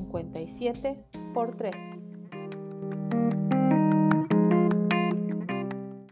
57 por 3.